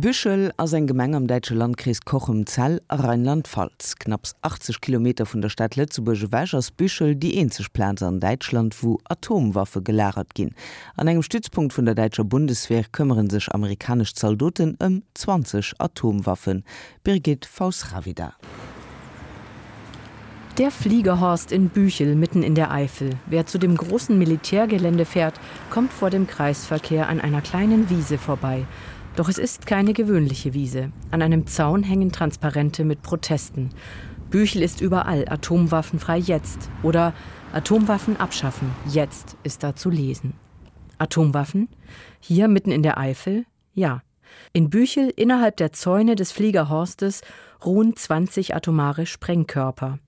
Büchel as en Gemeng am Deitsche Landkreis Kochem Zell Rheinland-Pfalz. Knapps 80 km vun der Stadt Lettzeburge Wägers Büchel die enzech Plans an Deitschland, wo Atomwaffe gelagert ginn. An engem Stützpunkt vun der Deitscher Bundeswehr këmmeren sech amerikasch Zaldoten ëm 20 Atomwaffen. Birgit Fausravida. Der Fliegerhorst in Büchel mitten in der Eifel. Wer zu dem großen Militärgelände fährt, kommt vor dem Kreisverkehr an einer kleinen Wiese vorbei. Doch es ist keine gewöhnliche Wiese. An einem Zaun hängen Transparente mit Protesten. Büchel ist überall atomwaffenfrei jetzt oder Atomwaffen abschaffen. Jetzt ist da zu lesen. Atomwaffen? Hier mitten in der Eifel? Ja. In Büchel innerhalb der Zäune des Fliegerhorstes ruhen 20 atomare Sprengkörper.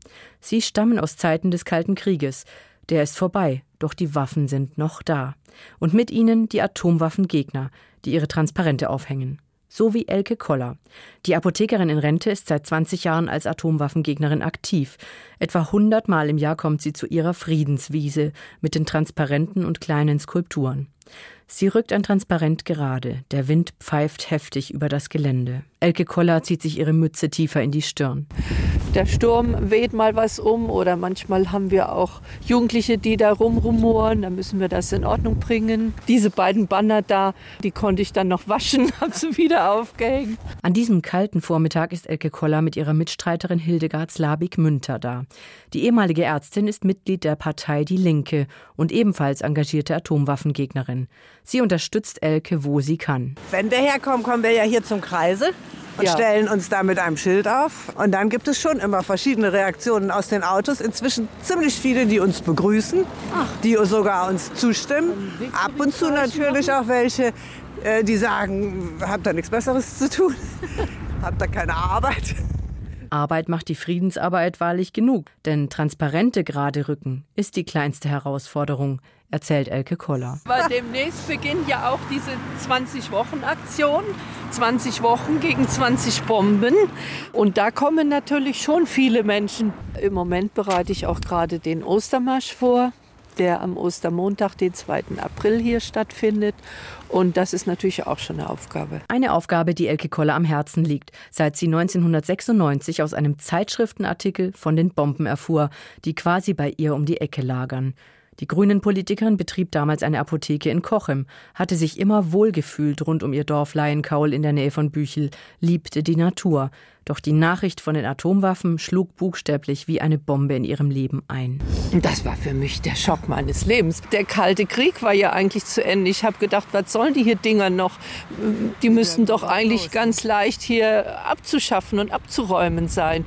Sie stammen aus Zeiten des Kalten Krieges. Der ist vorbei, doch die Waffen sind noch da. Und mit ihnen die Atomwaffengegner, die ihre Transparente aufhängen. So wie Elke Koller. Die Apothekerin in Rente ist seit 20 Jahren als Atomwaffengegnerin aktiv. Etwa 100 Mal im Jahr kommt sie zu ihrer Friedenswiese mit den Transparenten und kleinen Skulpturen. Sie rückt ein Transparent gerade. Der Wind pfeift heftig über das Gelände. Elke Koller zieht sich ihre Mütze tiefer in die Stirn. Der Sturm weht mal was um oder manchmal haben wir auch Jugendliche, die da rumrumoren. Da müssen wir das in Ordnung bringen. Diese beiden Banner da, die konnte ich dann noch waschen, habe sie wieder aufgehängt. An diesem kalten Vormittag ist Elke Koller mit ihrer Mitstreiterin Hildegard Slabik Münter da. Die ehemalige Ärztin ist Mitglied der Partei Die Linke und ebenfalls engagierte Atomwaffengegnerin. Sie unterstützt Elke, wo sie kann. Wenn wir herkommen, kommen wir ja hier zum Kreise und ja. stellen uns da mit einem Schild auf. Und dann gibt es schon immer verschiedene Reaktionen aus den Autos. Inzwischen ziemlich viele, die uns begrüßen, Ach. die sogar uns zustimmen. Ab und zu natürlich auch welche, äh, die sagen, habt da nichts Besseres zu tun, habt da keine Arbeit. Arbeit macht die Friedensarbeit wahrlich genug, denn transparente gerade Rücken ist die kleinste Herausforderung, erzählt Elke Koller. Weil demnächst beginnt ja auch diese 20 Wochen Aktion, 20 Wochen gegen 20 Bomben und da kommen natürlich schon viele Menschen. Im Moment bereite ich auch gerade den Ostermarsch vor der am Ostermontag, den 2. April hier stattfindet. Und das ist natürlich auch schon eine Aufgabe. Eine Aufgabe, die Elke Koller am Herzen liegt, seit sie 1996 aus einem Zeitschriftenartikel von den Bomben erfuhr, die quasi bei ihr um die Ecke lagern. Die grünen Politikerin betrieb damals eine Apotheke in Kochem, hatte sich immer wohlgefühlt rund um ihr Dorf Laienkaul in der Nähe von Büchel, liebte die Natur. Doch die Nachricht von den Atomwaffen schlug buchstäblich wie eine Bombe in ihrem Leben ein. Das war für mich der Schock meines Lebens. Der kalte Krieg war ja eigentlich zu Ende. Ich habe gedacht, was sollen die hier Dinger noch? Die müssten doch eigentlich ganz leicht hier abzuschaffen und abzuräumen sein.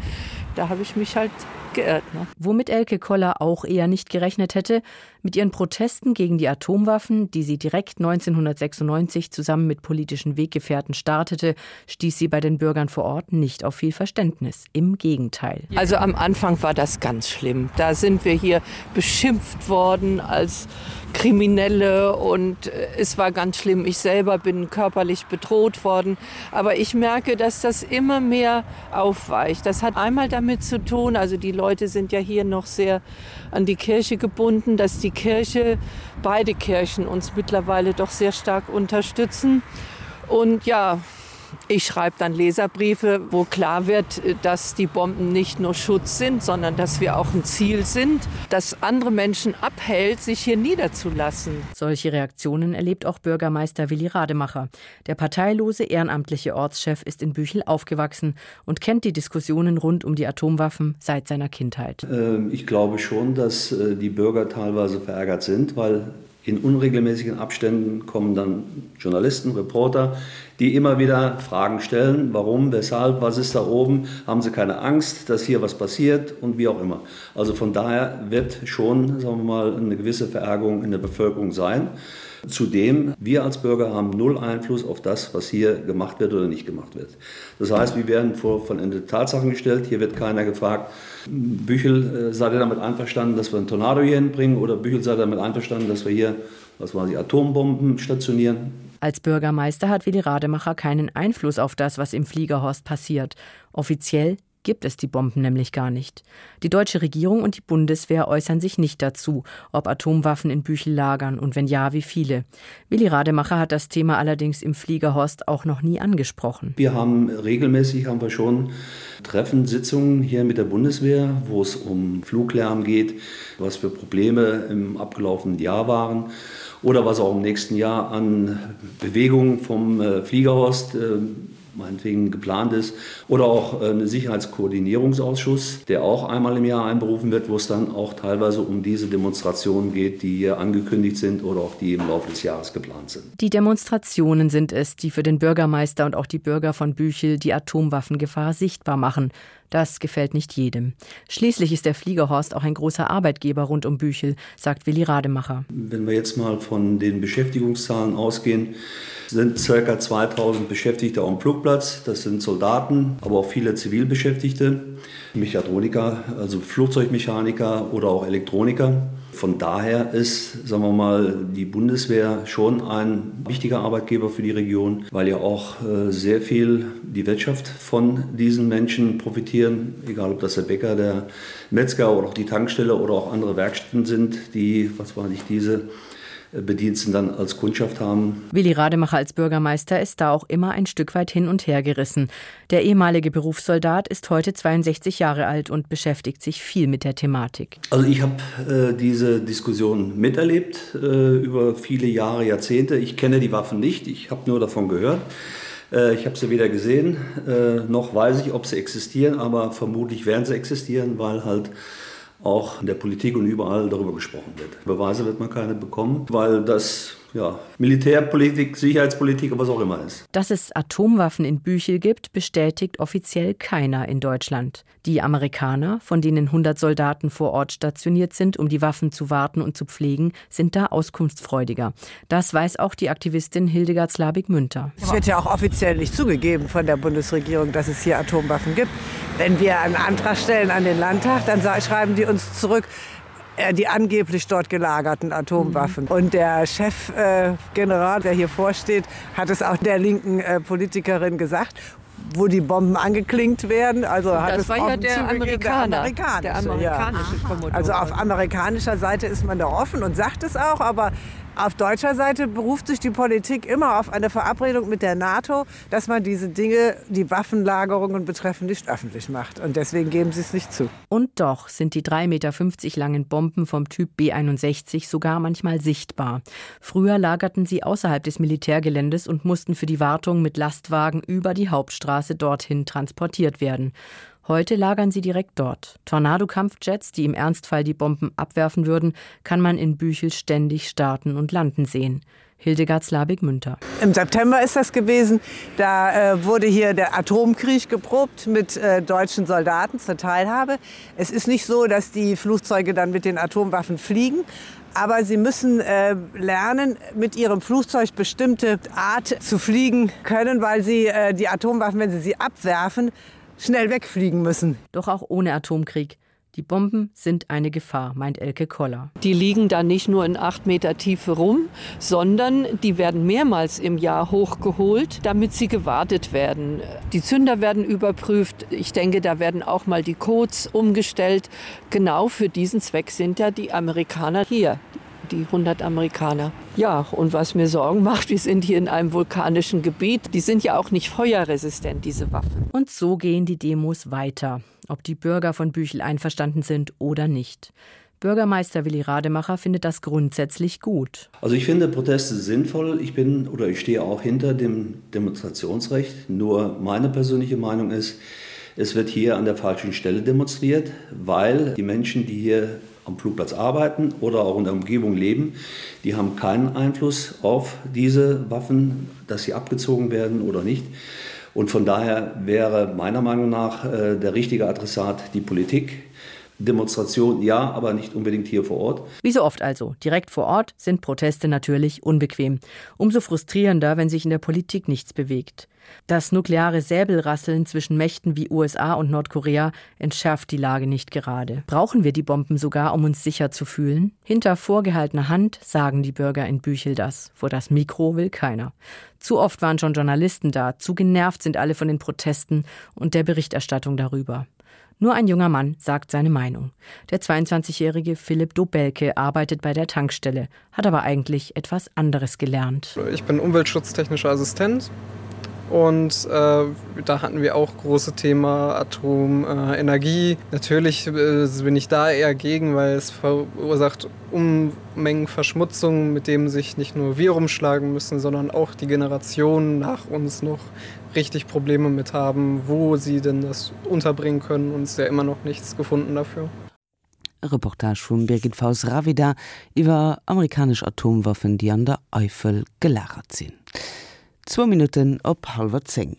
Da habe ich mich halt geirrt. Ne? Womit Elke Koller auch eher nicht gerechnet hätte, mit ihren Protesten gegen die Atomwaffen, die sie direkt 1996 zusammen mit politischen Weggefährten startete, stieß sie bei den Bürgern vor Ort nicht auf viel Verständnis. Im Gegenteil. Also am Anfang war das ganz schlimm. Da sind wir hier beschimpft worden als Kriminelle und äh, es war ganz schlimm. Ich selber bin körperlich bedroht worden. Aber ich merke, dass das immer mehr aufweicht. Das hat einmal damit zu tun, also die Leute sind ja hier noch sehr an die Kirche gebunden, dass die Kirche, beide Kirchen uns mittlerweile doch sehr stark unterstützen. Und ja, Ich schreibe dann Leserbriefe, wo klar wird, dass die Bomben nicht nur Schutz sind, sondern dass wir auch ein Ziel sind, das andere Menschen abhält, sich hier niederzulassen. Solche Reaktionen erlebt auch Bürgermeister Willi Rademacher. Der parteilose ehrenamtliche Ortschef ist in Büchel aufgewachsen und kennt die Diskussionen rund um die Atomwaffen seit seiner Kindheit. Ähm, ich glaube schon, dass äh, die Bürger teilweise verärgert sind, weil in unregelmäßigen Abständen kommen dann Journalisten, Reporter, die immer wieder Fragen stellen, warum, weshalb, was ist da oben, haben sie keine Angst, dass hier was passiert und wie auch immer. Also von daher wird schon sagen wir mal eine gewisse Verärgerung in der Bevölkerung sein. Zudem wir als Bürger haben null Einfluss auf das, was hier gemacht wird oder nicht gemacht wird. Das heißt, wir werden vor vollendete Tatsachen gestellt. Hier wird keiner gefragt, Büchel äh, seid ihr damit einverstanden, dass wir einen Tornado hier hinbringen oder Büchel seid damit einverstanden, dass wir hier was war die Atombomben stationieren. Als Bürgermeister hat Willi Rademacher keinen Einfluss auf das, was im Fliegerhorst passiert. Offiziell gibt es die Bomben nämlich gar nicht. Die deutsche Regierung und die Bundeswehr äußern sich nicht dazu, ob Atomwaffen in Büchel lagern und wenn ja, wie viele. Willi Rademacher hat das Thema allerdings im Fliegerhorst auch noch nie angesprochen. Wir haben regelmäßig haben wir schon Treffen, Sitzungen hier mit der Bundeswehr, wo es um Fluglärm geht, was für Probleme im abgelaufenen Jahr waren oder was auch im nächsten Jahr an Bewegungen vom äh, Fliegerhorst äh, meinetwegen geplant ist oder auch äh, ein Sicherheitskoordinierungsausschuss, der auch einmal im Jahr einberufen wird, wo es dann auch teilweise um diese Demonstrationen geht, die hier angekündigt sind oder auch die im Laufe des Jahres geplant sind. Die Demonstrationen sind es, die für den Bürgermeister und auch die Bürger von Büchel die Atomwaffengefahr sichtbar machen. Das gefällt nicht jedem. Schließlich ist der Fliegerhorst auch ein großer Arbeitgeber rund um Büchel, sagt Willi Rademacher. Wenn wir jetzt mal von den Beschäftigungszahlen ausgehen, sind ca. 2000 Beschäftigte am Flugplatz. Das sind Soldaten, aber auch viele Zivilbeschäftigte, Mechatroniker, also Flugzeugmechaniker oder auch Elektroniker. Von daher ist sagen wir mal die Bundeswehr schon ein wichtiger Arbeitgeber für die Region, weil ja auch äh, sehr viel die Wirtschaft von diesen Menschen profitieren, egal ob das der Bäcker, der Metzger oder auch die Tankstelle oder auch andere Werkstätten sind, die was war nicht diese Bediensten dann als Kundschaft haben. Willi Rademacher als Bürgermeister ist da auch immer ein Stück weit hin und her gerissen. Der ehemalige Berufssoldat ist heute 62 Jahre alt und beschäftigt sich viel mit der Thematik. Also ich habe äh, diese Diskussion miterlebt äh, über viele Jahre, Jahrzehnte. Ich kenne die Waffen nicht, ich habe nur davon gehört. Äh, ich habe sie weder gesehen, äh, noch weiß ich, ob sie existieren, aber vermutlich werden sie existieren, weil halt auch in der Politik und überall darüber gesprochen wird. Beweise wird man keine bekommen, weil das ja, Militärpolitik, Sicherheitspolitik, was auch immer ist. Dass es Atomwaffen in Büchel gibt, bestätigt offiziell keiner in Deutschland. Die Amerikaner, von denen 100 Soldaten vor Ort stationiert sind, um die Waffen zu warten und zu pflegen, sind da auskunftsfreudiger. Das weiß auch die Aktivistin Hildegard Slabig-Münter. Es wird ja auch offiziell nicht zugegeben von der Bundesregierung, dass es hier Atomwaffen gibt. Wenn wir einen Antrag stellen an den Landtag, dann schreiben die uns zurück, die angeblich dort gelagerten Atomwaffen. Mhm. Und der Chefgeneral, äh, der hier vorsteht, hat es auch der linken äh, Politikerin gesagt wo die Bomben angeklingt werden. Also das hat es war ja der Amerikaner. Der amerikanische, der amerikanische ja. Also auf amerikanischer Seite ist man da offen und sagt es auch, aber Auf deutscher Seite beruft sich die Politik immer auf eine Verabredung mit der NATO, dass man diese Dinge, die Waffenlagerungen betreffen, nicht öffentlich macht. Und deswegen geben sie es nicht zu. Und doch sind die 3,50 Meter langen Bomben vom Typ B61 sogar manchmal sichtbar. Früher lagerten sie außerhalb des Militärgeländes und mussten für die Wartung mit Lastwagen über die Hauptstraße dorthin transportiert werden. Heute lagern sie direkt dort. Tornadokampfjets, die im Ernstfall die Bomben abwerfen würden, kann man in Büchel ständig starten und landen sehen. Hildegard Slabig Münter. Im September ist das gewesen. Da äh, wurde hier der Atomkrieg geprobt mit äh, deutschen Soldaten zur Teilhabe. Es ist nicht so, dass die Flugzeuge dann mit den Atomwaffen fliegen. Aber sie müssen äh, lernen, mit ihrem Flugzeug bestimmte Art zu fliegen können, weil sie äh, die Atomwaffen, wenn sie sie abwerfen, schnell wegfliegen müssen. Doch auch ohne Atomkrieg. Die Bomben sind eine Gefahr, meint Elke Koller. Die liegen da nicht nur in acht Meter Tiefe rum, sondern die werden mehrmals im Jahr hochgeholt, damit sie gewartet werden. Die Zünder werden überprüft. Ich denke, da werden auch mal die Codes umgestellt. Genau für diesen Zweck sind ja die Amerikaner hier die 100 Amerikaner. Ja, und was mir Sorgen macht, wir sind hier in einem vulkanischen Gebiet. Die sind ja auch nicht feuerresistent, diese Waffen. Und so gehen die Demos weiter, ob die Bürger von Büchel einverstanden sind oder nicht. Bürgermeister Willi Rademacher findet das grundsätzlich gut. Also ich finde Proteste sinnvoll. Ich bin oder ich stehe auch hinter dem Demonstrationsrecht. Nur meine persönliche Meinung ist, es wird hier an der falschen Stelle demonstriert, weil die Menschen, die hier am Flugplatz arbeiten oder auch in der Umgebung leben, die haben keinen Einfluss auf diese Waffen, dass sie abgezogen werden oder nicht. Und von daher wäre meiner Meinung nach äh, der richtige Adressat die Politik. Demonstration ja, aber nicht unbedingt hier vor Ort. Wie so oft also direkt vor Ort sind Proteste natürlich unbequem. Umso frustrierender, wenn sich in der Politik nichts bewegt. Das nukleare Säbelrasseln zwischen Mächten wie USA und Nordkorea entschärft die Lage nicht gerade. Brauchen wir die Bomben sogar, um uns sicher zu fühlen? Hinter vorgehaltener Hand sagen die Bürger in Büchel das. Vor das Mikro will keiner. Zu oft waren schon Journalisten da, zu genervt sind alle von den Protesten und der Berichterstattung darüber. Nur ein junger Mann sagt seine Meinung. Der 22-jährige Philipp Dobelke arbeitet bei der Tankstelle, hat aber eigentlich etwas anderes gelernt. Ich bin umweltschutztechnischer Assistent und äh, da hatten wir auch große Thema Atomenergie. Äh, Natürlich äh, bin ich da eher gegen, weil es verursacht Unmengen Verschmutzung, mit dem sich nicht nur wir rumschlagen müssen, sondern auch die Generationen nach uns noch richtig Probleme mit haben, wo sie denn das unterbringen können und es ja immer noch nichts gefunden dafür. Reportage von Birgit Faus Ravida über amerikanische Atomwaffen, die an der Eifel gelagert sind. 2 Minuten op halber 10.